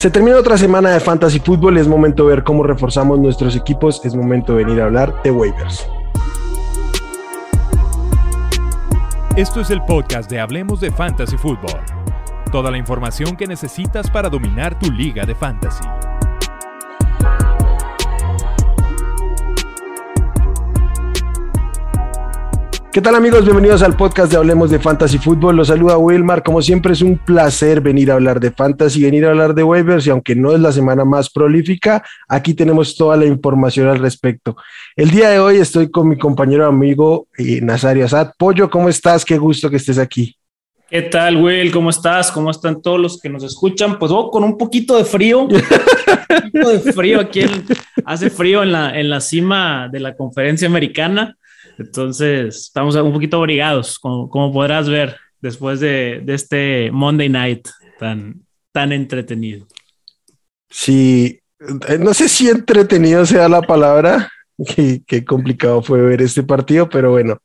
Se termina otra semana de Fantasy Football, es momento de ver cómo reforzamos nuestros equipos, es momento de venir a hablar de waivers. Esto es el podcast de Hablemos de Fantasy Football. Toda la información que necesitas para dominar tu liga de fantasy. ¿Qué tal amigos? Bienvenidos al podcast de Hablemos de Fantasy Fútbol. Los saluda Wilmar. Como siempre es un placer venir a hablar de fantasy, venir a hablar de waivers y aunque no es la semana más prolífica, aquí tenemos toda la información al respecto. El día de hoy estoy con mi compañero amigo eh, Nazario Asad. Pollo, ¿cómo estás? Qué gusto que estés aquí. ¿Qué tal, Will? ¿Cómo estás? ¿Cómo están todos los que nos escuchan? Pues oh, con un poquito de frío. un poquito de frío aquí. hace frío en la, en la cima de la conferencia americana. Entonces, estamos un poquito obligados, como, podrás ver, después de, este Monday Night tan, tan entretenido. Sí, eh, no sé si entretenido sea la palabra, qué, complicado fue ver este partido, pero bueno,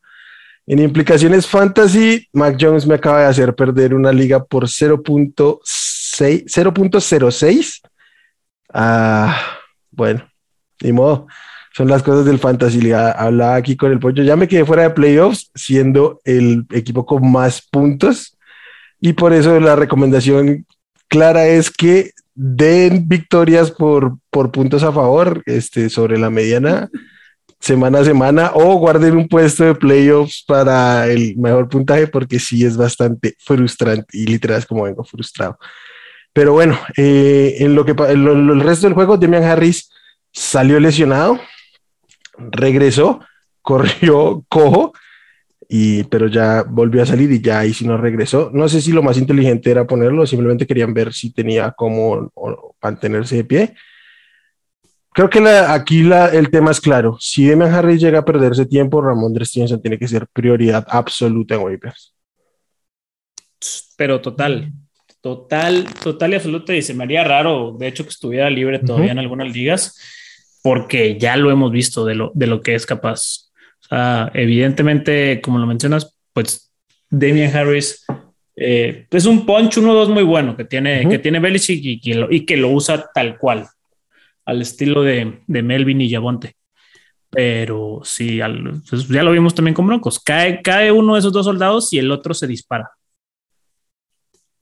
en implicaciones fantasy, Mac Jones me acaba de hacer perder una liga por 0.06. Ah, bueno, ni modo son las cosas del fantasy. Hablaba aquí con el pollo, ya me quedé fuera de playoffs siendo el equipo con más puntos y por eso la recomendación clara es que den victorias por, por puntos a favor este, sobre la mediana semana a semana o guarden un puesto de playoffs para el mejor puntaje porque sí es bastante frustrante y literal es como vengo frustrado. Pero bueno, eh, en lo que en el resto del juego, Demian Harris salió lesionado, regresó, corrió cojo, y, pero ya volvió a salir y ya ahí sí no regresó. No sé si lo más inteligente era ponerlo, simplemente querían ver si tenía cómo mantenerse de pie. Creo que aquí la, el tema es claro. Si Demian Harris llega a perderse tiempo, Ramón Stevenson tiene que ser prioridad absoluta en waivers. Pero total, total, total y absoluta. Y se me haría raro, de hecho, que estuviera libre todavía en algunas ligas porque ya lo hemos visto de lo, de lo que es capaz. O sea, evidentemente, como lo mencionas, pues Damian Harris eh, es un punch 1-2 muy bueno que tiene, que tiene Belichick y que, lo, y que lo usa tal cual, al estilo de, de Melvin y Yabonte. Pero sí, pues ya lo vimos también con Broncos. Cae, cae uno de esos dos soldados y el otro se dispara.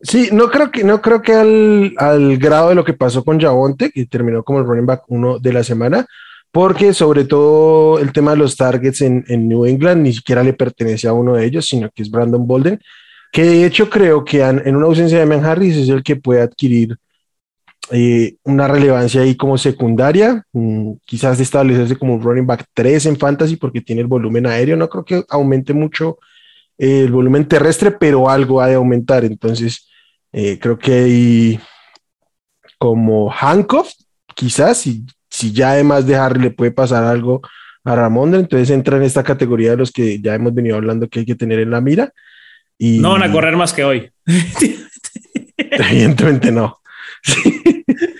Sí, no creo que, no creo que al, al grado de lo que pasó con Javonte, que terminó como el running back uno de la semana, porque sobre todo el tema de los targets en, en, New England ni siquiera le pertenece a uno de ellos, sino que es Brandon Bolden, que de hecho creo que en una ausencia de Man Harris es el que puede adquirir eh, una relevancia ahí como secundaria, mm, quizás establecerse como un running back 3 en fantasy porque tiene el volumen aéreo, no creo que aumente mucho el volumen terrestre, pero algo ha de aumentar, entonces eh, creo que hay como Hancock, quizás, si, si ya además de Harry le puede pasar algo a Ramón, entonces entra en esta categoría de los que ya hemos venido hablando que hay que tener en la mira. Y, no van a correr más que hoy. Evidentemente no. Sí,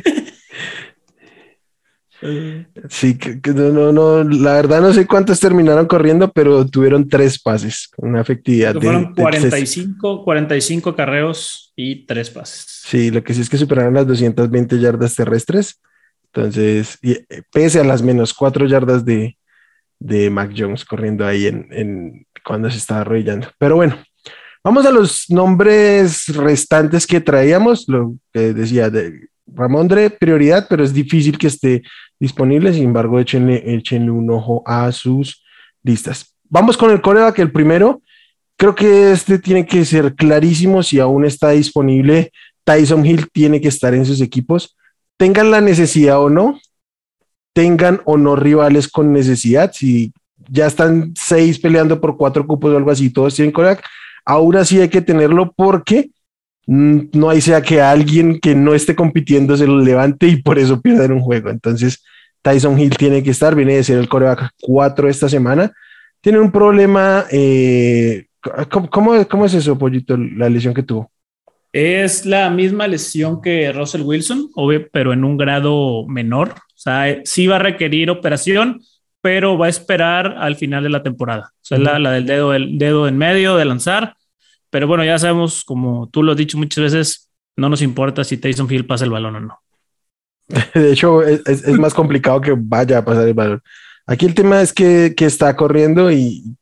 que, no, no, la verdad no sé cuántos terminaron corriendo, pero tuvieron tres pases, una efectividad. Fueron 45, 45 carreos y tres pases. Sí, lo que sí es que superaron las 220 yardas terrestres. Entonces, eh, pese a las menos cuatro yardas de, de Mac Jones corriendo ahí en, en cuando se estaba arrodillando. Pero bueno, vamos a los nombres restantes que traíamos, lo que decía de Ramondre, prioridad, pero es difícil que esté disponible. Sin embargo, échenle, un ojo a sus listas. Vamos con el coreback, el primero. Creo que este tiene que ser clarísimo si aún está disponible. Tyson Hill tiene que estar en sus equipos. Tengan la necesidad o no, tengan o no rivales con necesidad. Si ya están seis peleando por cuatro cupos o algo así, todos tienen coreback. Ahora sí hay que tenerlo porque no hay sea que alguien que no esté compitiendo se lo levante y por eso pierdan un juego. Entonces, Tyson Hill tiene que estar, viene de ser el coreback 4 esta semana. Tiene un problema. Eh, ¿cómo, cómo, es eso, Pollito, la lesión que tuvo? Es la misma lesión que Russell Wilson, obvio, pero en un grado menor. O sea, sí va a requerir operación, pero va a esperar al final de la temporada. O sea, la, la, del dedo, el dedo en medio de lanzar pero bueno, ya sabemos, como tú lo has dicho muchas veces, no nos importa si Tyson Hill pasa el balón o no. De hecho, es, es, más complicado que vaya a pasar el balón. Aquí el tema es que, que, está corriendo y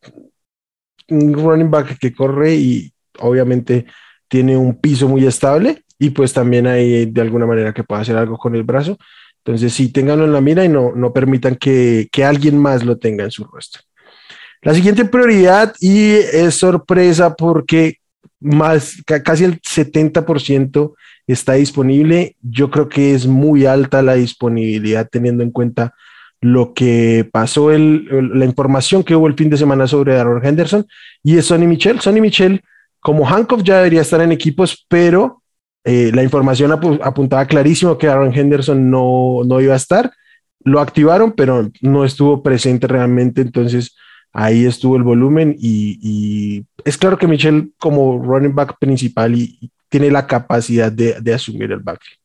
un running back que corre y obviamente tiene un piso muy estable y pues también hay de alguna manera que pueda hacer algo con el brazo. Entonces, sí, ténganlo en la mira y no, no permitan que, que alguien más lo tenga en su rostro. La siguiente prioridad, y es sorpresa porque más, casi el 70% está disponible. Yo creo que es muy alta la disponibilidad teniendo en cuenta lo que pasó, el, la información que hubo el fin de semana sobre Aaron Henderson y es Sonny Michel. Sonny Michel, como Hancock ya debería estar en equipos, pero eh, la información apuntaba clarísimo que Aaron Henderson no, no iba a estar. Lo activaron, pero no estuvo presente realmente. Entonces, ahí estuvo el volumen y, es claro que Michel como running back principal y, tiene la capacidad de, asumir el backfield.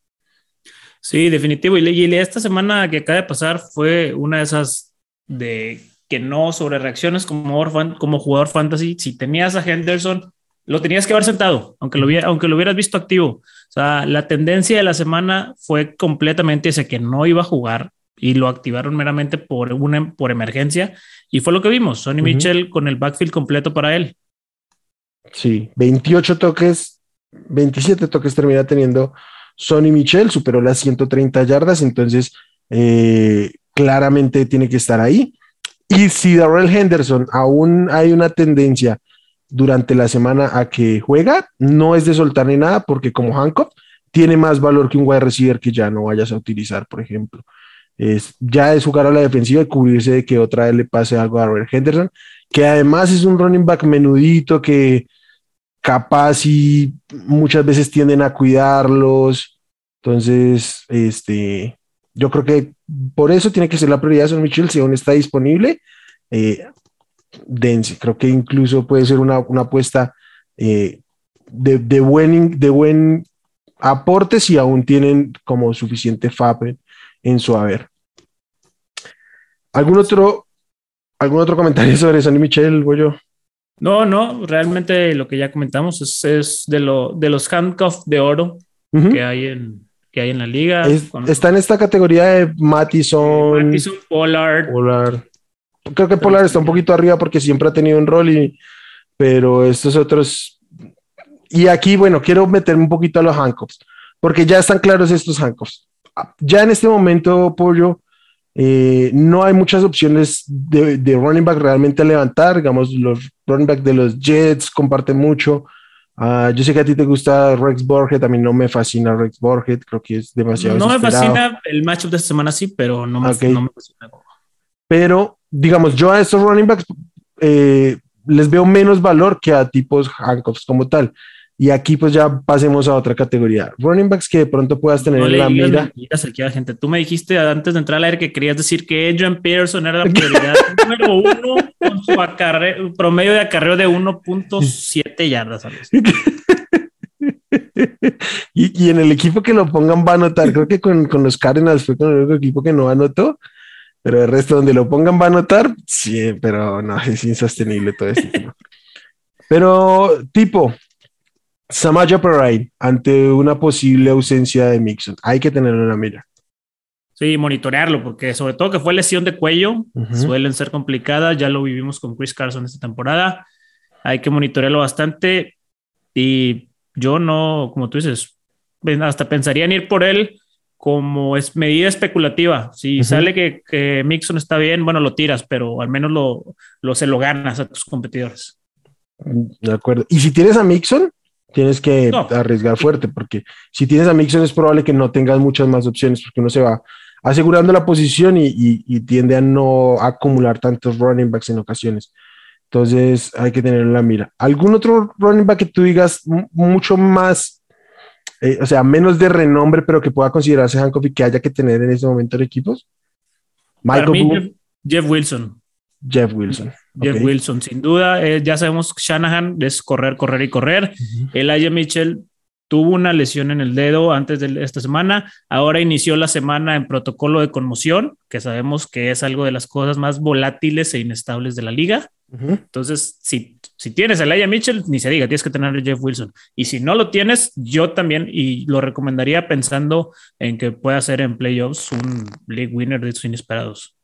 Sí, definitivo. Y, esta semana que acaba de pasar fue una de esas de que no sobre reacciones como, como jugador fantasy. Si tenías a Henderson, lo tenías que haber sentado, aunque lo, aunque lo hubieras visto activo. O sea, la tendencia de la semana fue completamente ese que no iba a jugar y lo activaron meramente por, una, por emergencia. Y fue lo que vimos, Sonny Mitchell con el backfield completo para él. Sí, 28 toques, 27 toques termina teniendo Sonny Michel, superó las 130 yardas, entonces eh, claramente tiene que estar ahí. Y si Darrell Henderson aún hay una tendencia durante la semana a que juega, no es de soltar ni nada, porque como Hancock tiene más valor que un wide receiver que ya no vayas a utilizar, por ejemplo. Es, ya es jugar a la defensiva y cubrirse de que otra vez le pase algo a Robert Henderson, que además es un running back menudito que capaz y muchas veces tienden a cuidarlos. Entonces, este, yo creo que por eso tiene que ser la prioridad Son Michel si aún está disponible. Eh, dense, creo que incluso puede ser una, apuesta eh, de, de, buen, de buen aporte si aún tienen como suficiente FAP su haber. ¿Algún otro, algún otro comentario sobre Sonny Michel, Goyo? No, no, realmente lo que ya comentamos es, de, lo, de los handcuffs de oro que, hay en, que hay en la liga. está en esta categoría de Mattison. Mattison, Pollard. Pollard. Creo que Pollard está un poquito arriba porque siempre ha tenido un rol, y, pero estos otros. Y aquí, bueno, quiero meterme un poquito a los handcuffs, porque ya están claros estos handcuffs ya en este momento, Pollo, eh, no hay muchas opciones de, running back realmente a levantar. Digamos, los running back de los Jets comparten mucho. Ah, yo sé que a ti te gusta Rex Borget, a mí no me fascina Rex Borget, creo que es demasiado. No me fascina el matchup de esta semana, sí, pero no me, fascina. Pero, digamos, yo a estos running backs eh, les veo menos valor que a tipos handcuffs como tal. Y aquí pues ya pasemos a otra categoría. Running backs que de pronto puedas tener en la mira. gente. Tú me dijiste antes de entrar al aire que querías decir que Adrian Pearson era la prioridad número uno con su promedio de acarreo de 1.7 yardas. y, y en el equipo que lo pongan va a anotar. Creo que con, con los Cardinals fue con el único equipo que no anotó. Pero el resto donde lo pongan va a anotar. Sí, pero no, es insostenible todo este tema. Pero tipo, Samaja Perrine ante una posible ausencia de Mixon. Hay que tenerlo en la mira. Sí, monitorearlo, porque sobre todo que fue lesión de cuello, suelen ser complicadas. Ya lo vivimos con Chris Carson esta temporada. Hay que monitorearlo bastante. Y yo no, como tú dices, hasta pensaría en ir por él como es medida especulativa. Si sale que, Mixon está bien, bueno, lo tiras, pero al menos lo, lo se lo ganas a tus competidores. De acuerdo. Y si tienes a Mixon, tienes que arriesgar fuerte, porque si tienes a Mixon es probable que no tengas muchas más opciones, porque uno se va asegurando la posición y, tiende a no acumular tantos running backs en ocasiones. Entonces hay que tener en la mira. ¿Algún otro running back que tú digas mucho más, eh, o sea, menos de renombre, pero que pueda considerarse Hancock y que haya que tener en este momento en equipos? Michael Jeff Wilson. Jeff Wilson. Jeff Wilson, sin duda. Eh, ya sabemos que Shanahan es correr, correr y correr. El Aya Mitchell tuvo una lesión en el dedo antes de esta semana. Ahora inició la semana en protocolo de conmoción, que sabemos que es algo de las cosas más volátiles e inestables de la liga. Entonces, si Si tienes a Elijah Mitchell, ni se diga, tienes que tener a Jeff Wilson. Y si no lo tienes, yo también, y lo recomendaría pensando en que pueda ser en playoffs un league winner de estos inesperados.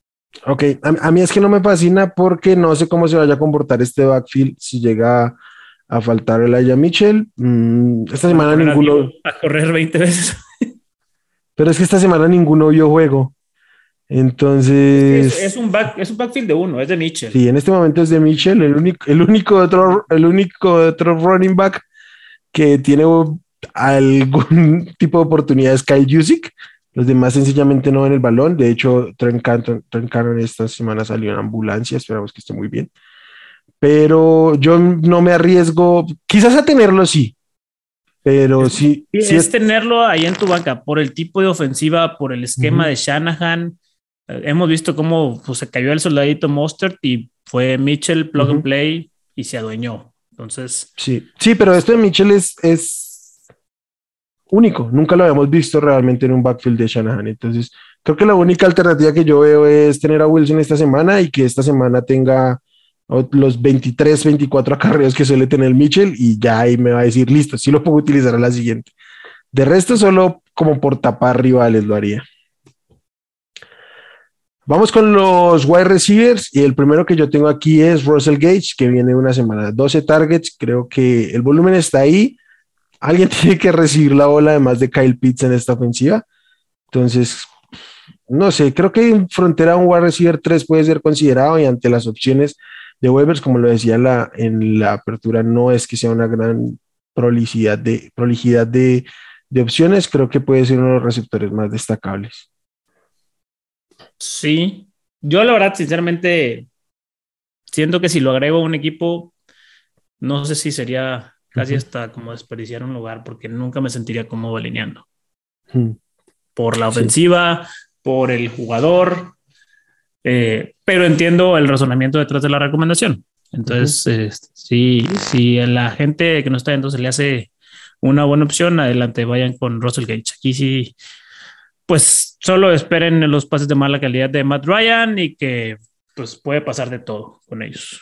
Ok, a, mí es que no me fascina porque no sé cómo se vaya a comportar este backfield si llega a faltar Elijah Mitchell. Mm, esta semana ninguno. A correr 20 veces. Pero es que esta semana ninguno vio juego. Entonces. Es, un back, es un backfield de uno, es de Mitchell. Sí, en este momento es de Mitchell. El único, el único, otro, el único otro running back que tiene algún tipo de oportunidad es Kyle Jusic. Los demás sencillamente no ven el balón. De hecho, Trent Cannon, esta semana salió en ambulancia. Esperamos que esté muy bien. Pero yo no me arriesgo, quizás a tenerlo sí, pero sí. sí es, tenerlo ahí en tu banca por el tipo de ofensiva, por el esquema de Shanahan hemos visto cómo pues, se cayó el soldadito Mostert y fue Mitchell plug and play y se adueñó. Entonces. Sí, sí, pero esto de Mitchell es, es único. Nunca lo habíamos visto realmente en un backfield de Shanahan. Entonces, creo que la única alternativa que yo veo es tener a Wilson esta semana y que esta semana tenga los 23, 24 acarreos que suele tener Mitchell y ya ahí me va a decir, listo, sí lo puedo utilizar a la siguiente. De resto, solo como por tapar rivales lo haría. Vamos con los wide receivers y el primero que yo tengo aquí es Russell Gage, que viene una semana, 12 targets, creo que el volumen está ahí. Alguien tiene que recibir la bola además de Kyle Pitts en esta ofensiva. Entonces, no sé, creo que en frontera un wide receiver 3 puede ser considerado y ante las opciones de Weber, como lo decía en la apertura, no es que sea una gran prolijidad de, prolijidad de opciones, creo que puede ser uno de los receptores más destacables. Sí, yo la verdad, sinceramente, siento que si lo agrego a un equipo, no sé si sería casi hasta como desperdiciar un lugar, porque nunca me sentiría cómodo alineando. Por la ofensiva, por el jugador, eh, pero entiendo el razonamiento detrás de la recomendación. Entonces, si, si a la gente que no está viendo se le hace una buena opción, adelante, vayan con Russell Gage. Aquí sí pues solo esperen los pases de mala calidad de Matt Ryan y que pues puede pasar de todo con ellos.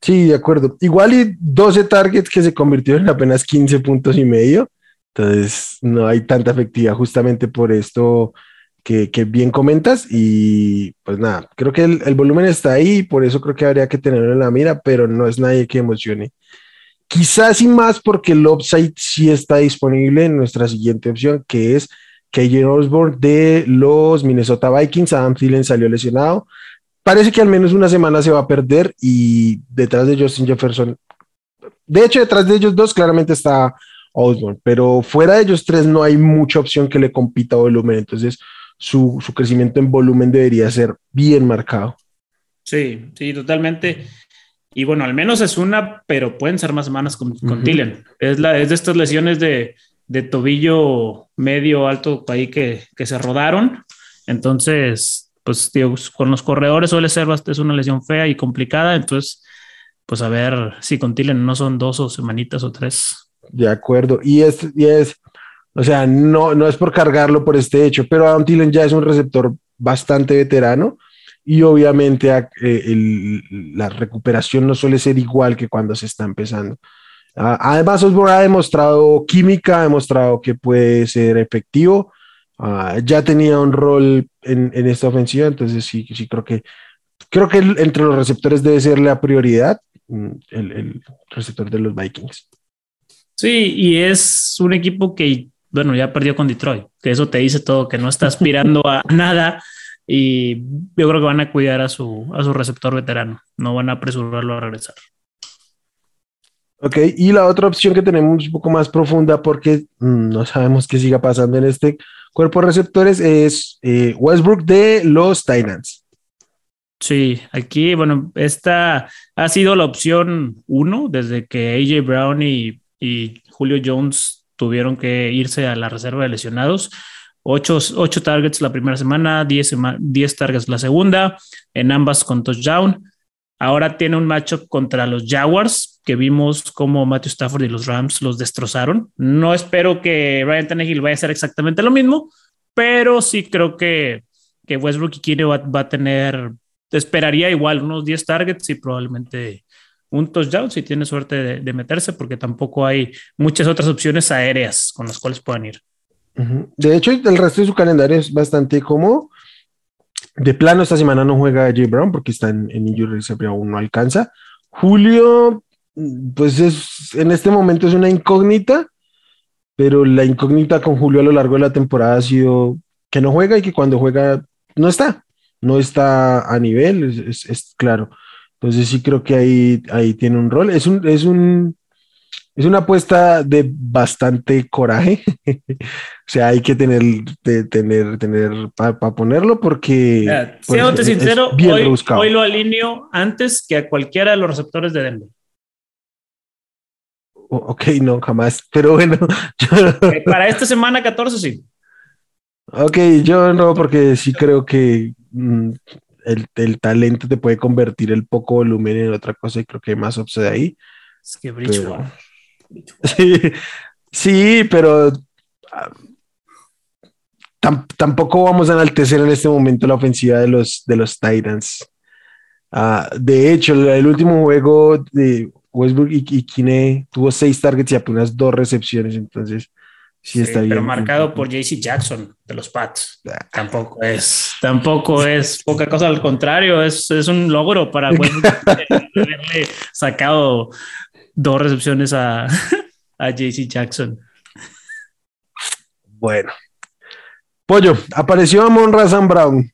Sí, de acuerdo. Igual y 12 targets que se convirtieron en apenas 15 puntos y medio. Entonces no hay tanta efectividad justamente por esto que, bien comentas. Y pues nada, creo que el, el, volumen está ahí, por eso creo que habría que tenerlo en la mira, pero no es nadie que emocione. Quizás y más porque el upside sí está disponible en nuestra siguiente opción, que es KJ Osborne de los Minnesota Vikings. Adam Thielen salió lesionado. Parece que al menos una semana se va a perder y detrás de Justin Jefferson, de hecho, detrás de ellos dos claramente está Osborne, pero fuera de ellos tres no hay mucha opción que le compita volumen. Entonces, su, crecimiento en volumen debería ser bien marcado. Sí, sí, totalmente. Y bueno, al menos es una, pero pueden ser más semanas con, con Es, la, es de estas lesiones de de tobillo medio alto ahí que, que se rodaron. Entonces, pues digo, con los corredores suele ser es una lesión fea y complicada. Entonces, pues a ver si con Tillen no son dos o semanitas o tres. De acuerdo. Y es, y es o sea, no, no es por cargarlo por este hecho, pero Adam Tillen ya es un receptor bastante veterano y obviamente eh, la recuperación no suele ser igual que cuando se está empezando. Además, Osborne ha demostrado química, ha demostrado que puede ser efectivo. Ah, ya tenía un rol en, esta ofensiva, entonces sí, sí creo que creo que entre los receptores debe ser la prioridad mm, el, receptor de los Vikings. Sí, y es un equipo que, bueno, ya perdió con Detroit, que eso te dice todo, que no está aspirando a nada y yo creo que van a cuidar a su, a su receptor veterano, no van a apresurarlo a regresar. Ok, y la otra opción que tenemos un poco más profunda porque mm, no sabemos qué siga pasando en este cuerpo de receptores es eh, Westbrook de los Titans. Sí, aquí, bueno, esta ha sido la opción uno desde que AJ Brown y, Julio Jones tuvieron que irse a la reserva de lesionados. Ocho, targets la primera semana, diez, diez targets la segunda, en ambas con touchdown. Ahora tiene un matchup contra los Jaguars, que vimos como Matthew Stafford y los Rams los destrozaron. No espero que Ryan Tannehill vaya a hacer exactamente lo mismo, pero sí creo que, que Westbrook y Kine va, a tener, esperaría igual unos 10 targets y probablemente un touchdown si tiene suerte de, meterse, porque tampoco hay muchas otras opciones aéreas con las cuales puedan ir. De hecho, el resto de su calendario es bastante cómodo. De plano, esta semana no juega Jay Brown porque está en, en injury aún no alcanza. Julio, pues es, en este momento es una incógnita, pero la incógnita con Julio a lo largo de la temporada ha sido que no juega y que cuando juega no está, no está a nivel, es, claro. Entonces sí creo que ahí, ahí tiene un rol. Es un, es un, es una apuesta de bastante coraje. o sea, hay que tener, de, tener, tener para ponerlo porque. Pues, sincero, hoy, hoy, lo alineo antes que a cualquiera de los receptores de Denver. ok, no, jamás. Pero bueno. Eh, para esta semana 14, sí. Ok, yo no, porque sí creo que mm, el, talento te puede convertir el poco volumen en otra cosa y creo que hay más upside ahí. Es que Bridgewater. Sí, pero tampoco vamos a enaltecer en este momento la ofensiva de los, de los Titans. Ah, de hecho, el, último juego de Westbrook y, y Kine tuvo seis targets y apenas dos recepciones, entonces sí, está bien. Pero marcado por JC Jackson de los Pats. Ah. Tampoco es, tampoco es poca cosa, al contrario, es, es un logro para Westbrook haberle sacado dos recepciones a, a JC Jackson. Bueno. Pollo, apareció Amon Razan Brown.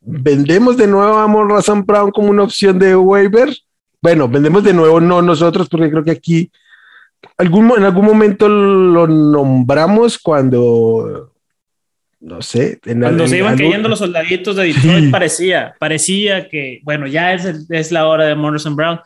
¿Vendemos de nuevo a Amon Razan Brown como una opción de waiver? Bueno, vendemos de nuevo no nosotros, porque creo que aquí algún, en algún momento lo nombramos cuando no sé. Cuando se iban cayendo los soldaditos de Detroit, parecía, parecía que, bueno, ya es, es la hora de Morrison Brown,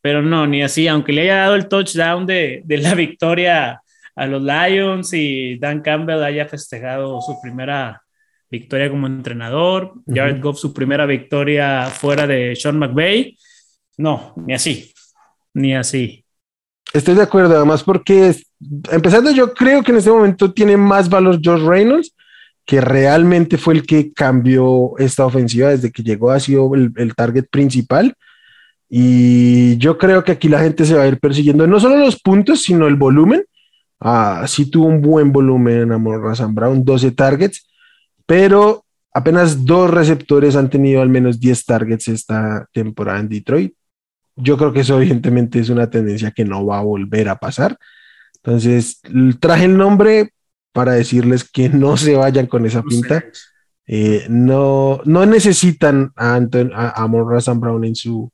pero no, ni así, aunque le haya dado el touchdown de, de la victoria a los Lions y Dan Campbell haya festejado su primera victoria como entrenador, Jared Goff su primera victoria fuera de Sean McVay, no, ni así, ni así. Estoy de acuerdo, además porque empezando yo creo que en este momento tiene más valor George Reynolds, que realmente fue el que cambió esta ofensiva desde que llegó, ha sido el, target principal. Y yo creo que aquí la gente se va a ir persiguiendo no solo los puntos, sino el volumen. Ah, sí tuvo un buen volumen en Amor Razan Brown, 12 targets, pero apenas dos receptores han tenido al menos 10 targets esta temporada en Detroit. Yo creo que eso evidentemente es una tendencia que no va a volver a pasar. Entonces, traje el nombre para decirles que no se vayan con esa pinta. Eh, no, no necesitan a, Anton, a, Brown en su,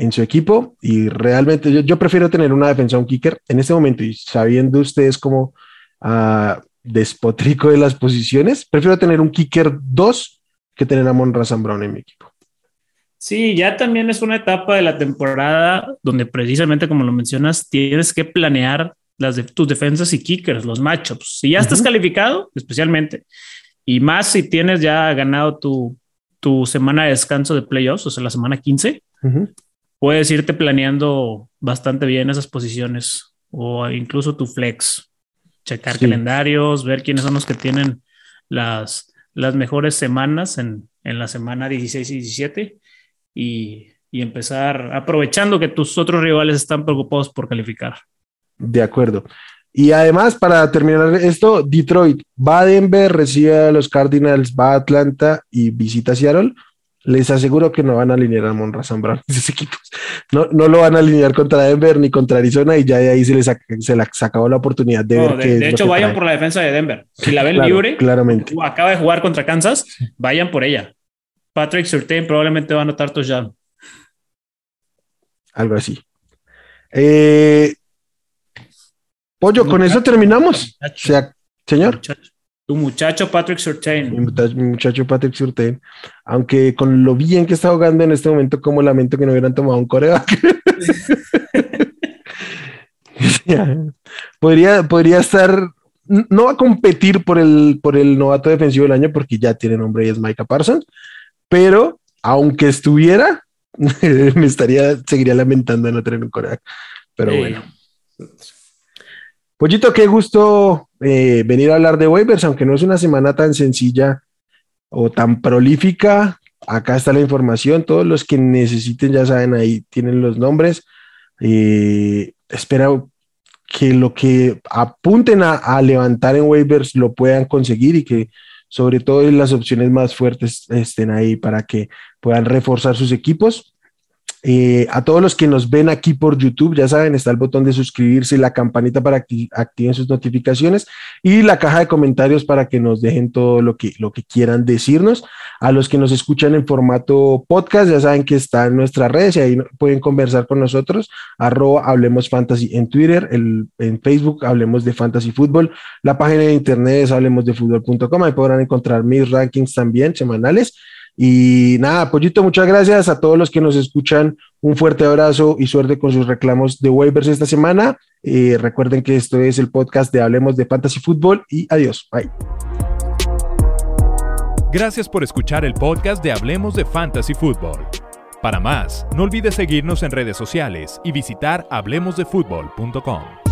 en su equipo y realmente yo, prefiero tener una defensa, un kicker en este momento y sabiendo ustedes cómo uh, despotrico de las posiciones, prefiero tener un kicker 2 que tener a Monra Brown en mi equipo. Sí, ya también es una etapa de la temporada donde precisamente como lo mencionas, tienes que planear las de tus defensas y kickers, los matchups. Si ya estás calificado, especialmente, y más si tienes ya ganado tu, tu semana de descanso de playoffs, o sea, la semana 15, puedes irte planeando bastante bien esas posiciones o incluso tu flex, checar calendarios, ver quiénes son los que tienen las, las mejores semanas en, en la semana 16 y 17 y, empezar aprovechando que tus otros rivales están preocupados por calificar. De acuerdo. Y además, para terminar esto, Detroit va a Denver, recibe a los Cardinals, va a Atlanta y visita Seattle. Les aseguro que no van a alinear a Monra Brown esos equipos. No, no lo van a alinear contra Denver ni contra Arizona y ya de ahí se les, se les acabó la oportunidad de ver. De, de hecho, vayan por la defensa de Denver. Si la ven libre, claramente. acaba de jugar contra Kansas, vayan por ella. Patrick Surtain probablemente va a anotar ya. Algo así. Eh, Pollo, con eso terminamos. señor. Tu muchacho Patrick Surtain. Mi, muchacho Patrick Surtain. Aunque con lo bien que está jugando en este momento, como lamento que no hubieran tomado un coreback. podría, podría estar. No va a competir por el, por el novato defensivo del año porque ya tiene nombre y es Micah Parsons pero aunque estuviera, me estaría, seguiría lamentando no tener un Korak. Pero bueno. Pollito, qué gusto eh, venir a hablar de waivers, aunque no es una semana tan sencilla o tan prolífica. Acá está la información. Todos los que necesiten ya saben, ahí tienen los nombres. Eh, espero que lo que apunten a, levantar en waivers lo puedan conseguir y que sobre todo las opciones más fuertes estén ahí para que puedan reforzar sus equipos. Eh, a todos los que nos ven aquí por YouTube, ya saben, está el botón de suscribirse y la campanita para que activen sus notificaciones y la caja de comentarios para que nos dejen todo lo que, lo que quieran decirnos. A los que nos escuchan en formato podcast, ya saben que está en nuestras redes y ahí pueden conversar con nosotros. Arroba Hablemos Fantasy en Twitter, el, en Facebook Hablemos de Fantasy Fútbol. La página de internet es hablemosdefutbol.com. Ahí podrán encontrar mis rankings también semanales. Y nada, Pollito, muchas gracias a todos los que nos escuchan. Un fuerte abrazo y suerte con sus reclamos de waivers esta semana. Eh, recuerden que esto es el podcast de Hablemos de Fantasy Fútbol y adiós. Bye. Gracias por escuchar el podcast de Hablemos de Fantasy Fútbol. Para más, no olvides seguirnos en redes sociales y visitar hablemosdefutbol.com.